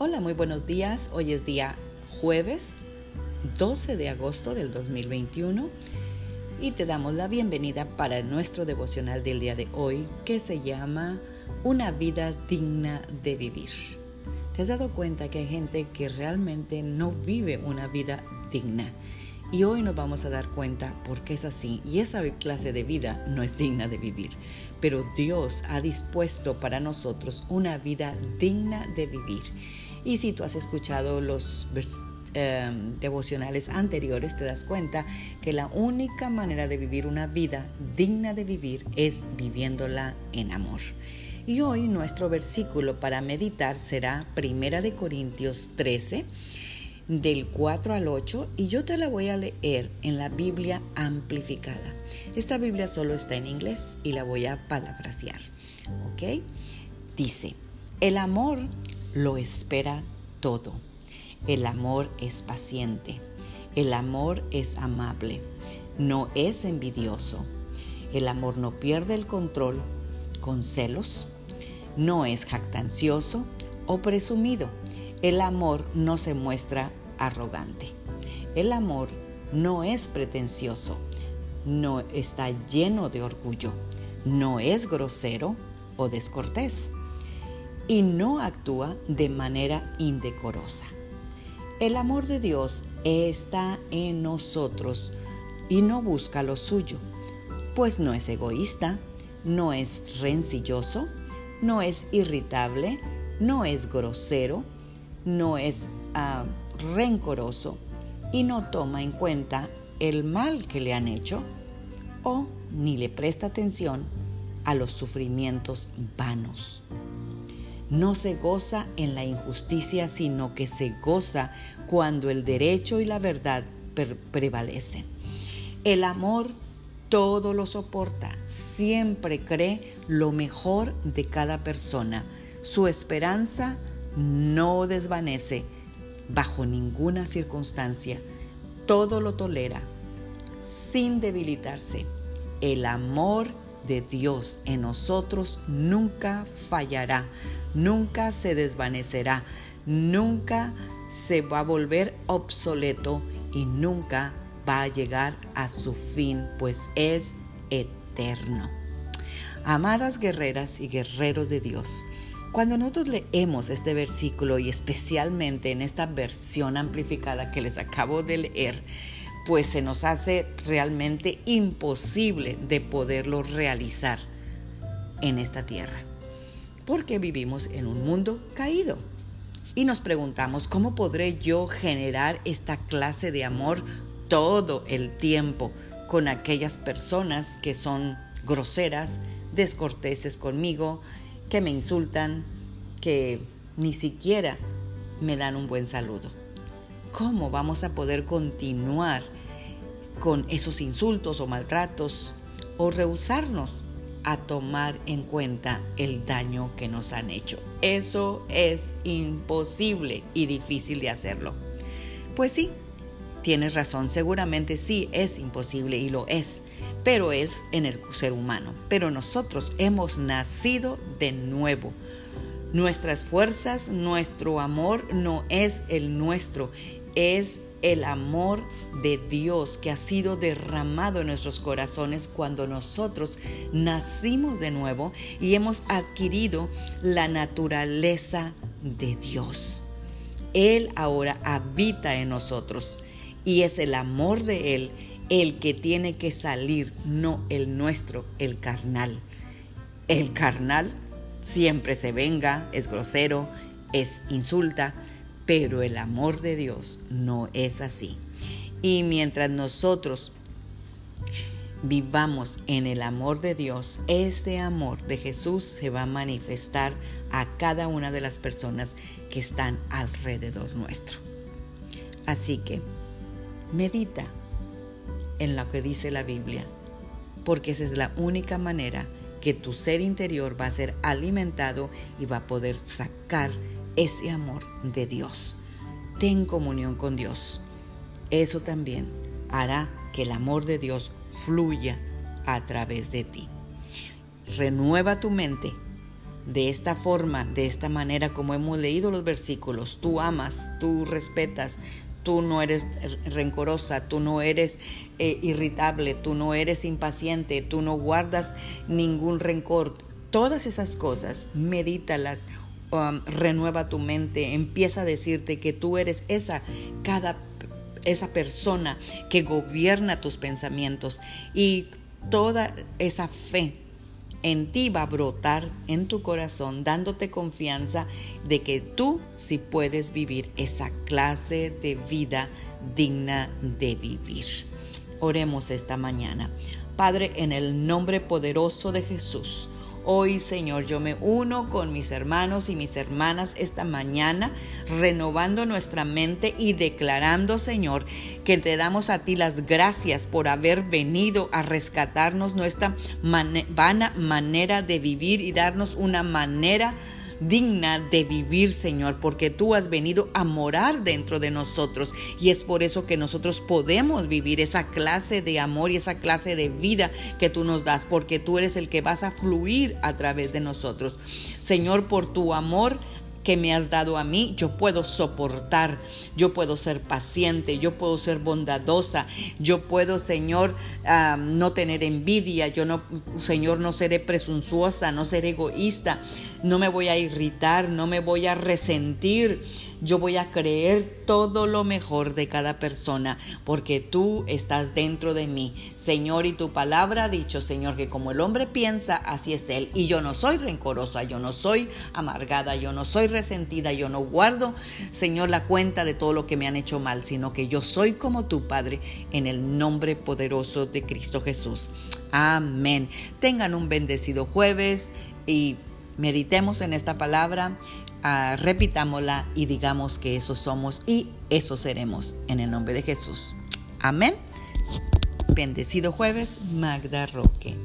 Hola, muy buenos días. Hoy es día jueves 12 de agosto del 2021 y te damos la bienvenida para nuestro devocional del día de hoy que se llama Una vida digna de vivir. ¿Te has dado cuenta que hay gente que realmente no vive una vida digna? Y hoy nos vamos a dar cuenta por qué es así. Y esa clase de vida no es digna de vivir. Pero Dios ha dispuesto para nosotros una vida digna de vivir. Y si tú has escuchado los em, devocionales anteriores, te das cuenta que la única manera de vivir una vida digna de vivir es viviéndola en amor. Y hoy nuestro versículo para meditar será Primera de Corintios 13 del 4 al 8 y yo te la voy a leer en la Biblia amplificada. Esta Biblia solo está en inglés y la voy a parafrasear. ¿Ok? Dice, el amor lo espera todo. El amor es paciente. El amor es amable. No es envidioso. El amor no pierde el control con celos. No es jactancioso o presumido. El amor no se muestra arrogante. El amor no es pretencioso, no está lleno de orgullo, no es grosero o descortés y no actúa de manera indecorosa. El amor de Dios está en nosotros y no busca lo suyo, pues no es egoísta, no es rencilloso, no es irritable, no es grosero, no es ah, rencoroso y no toma en cuenta el mal que le han hecho o ni le presta atención a los sufrimientos vanos. No se goza en la injusticia, sino que se goza cuando el derecho y la verdad prevalecen. El amor todo lo soporta, siempre cree lo mejor de cada persona. Su esperanza no desvanece bajo ninguna circunstancia. Todo lo tolera sin debilitarse. El amor de Dios en nosotros nunca fallará, nunca se desvanecerá, nunca se va a volver obsoleto y nunca va a llegar a su fin, pues es eterno. Amadas guerreras y guerreros de Dios, cuando nosotros leemos este versículo y especialmente en esta versión amplificada que les acabo de leer, pues se nos hace realmente imposible de poderlo realizar en esta tierra, porque vivimos en un mundo caído. Y nos preguntamos, ¿cómo podré yo generar esta clase de amor todo el tiempo con aquellas personas que son groseras, descorteses conmigo, que me insultan, que ni siquiera me dan un buen saludo. ¿Cómo vamos a poder continuar con esos insultos o maltratos o rehusarnos a tomar en cuenta el daño que nos han hecho? Eso es imposible y difícil de hacerlo. Pues sí, tienes razón, seguramente sí es imposible y lo es pero es en el ser humano. Pero nosotros hemos nacido de nuevo. Nuestras fuerzas, nuestro amor no es el nuestro, es el amor de Dios que ha sido derramado en nuestros corazones cuando nosotros nacimos de nuevo y hemos adquirido la naturaleza de Dios. Él ahora habita en nosotros y es el amor de Él el que tiene que salir, no el nuestro, el carnal. El carnal siempre se venga, es grosero, es insulta, pero el amor de Dios no es así. Y mientras nosotros vivamos en el amor de Dios, este amor de Jesús se va a manifestar a cada una de las personas que están alrededor nuestro. Así que medita en lo que dice la Biblia, porque esa es la única manera que tu ser interior va a ser alimentado y va a poder sacar ese amor de Dios. Ten comunión con Dios. Eso también hará que el amor de Dios fluya a través de ti. Renueva tu mente, de esta forma, de esta manera como hemos leído los versículos, tú amas, tú respetas, tú no eres rencorosa, tú no eres eh, irritable, tú no eres impaciente, tú no guardas ningún rencor. Todas esas cosas, medítalas, um, renueva tu mente, empieza a decirte que tú eres esa, cada esa persona que gobierna tus pensamientos y toda esa fe en ti va a brotar en tu corazón, dándote confianza de que tú sí puedes vivir esa clase de vida digna de vivir. Oremos esta mañana. Padre, en el nombre poderoso de Jesús, Hoy, Señor, yo me uno con mis hermanos y mis hermanas esta mañana, renovando nuestra mente y declarando, Señor, que te damos a ti las gracias por haber venido a rescatarnos nuestra vana manera de vivir y darnos una manera digna de vivir, Señor, porque tú has venido a morar dentro de nosotros y es por eso que nosotros podemos vivir esa clase de amor y esa clase de vida que tú nos das, porque tú eres el que vas a fluir a través de nosotros. Señor, por tu amor que me has dado a mí, yo puedo soportar, yo puedo ser paciente, yo puedo ser bondadosa, yo puedo, Señor, no tener envidia, yo no, Señor, no seré presuntuosa, no seré egoísta, no me voy a irritar, no me voy a resentir. Yo voy a creer todo lo mejor de cada persona porque tú estás dentro de mí. Señor, y tu palabra ha dicho, Señor, que como el hombre piensa, así es él. Y yo no soy rencorosa, yo no soy amargada, yo no soy resentida, yo no guardo, Señor, la cuenta de todo lo que me han hecho mal, sino que yo soy como tu Padre en el nombre poderoso de Cristo Jesús. Amén. Tengan un bendecido jueves y meditemos en esta palabra, Ah, repitámosla y digamos que eso somos y eso seremos en el nombre de Jesús. Amén. Bendecido jueves, Magda Roque.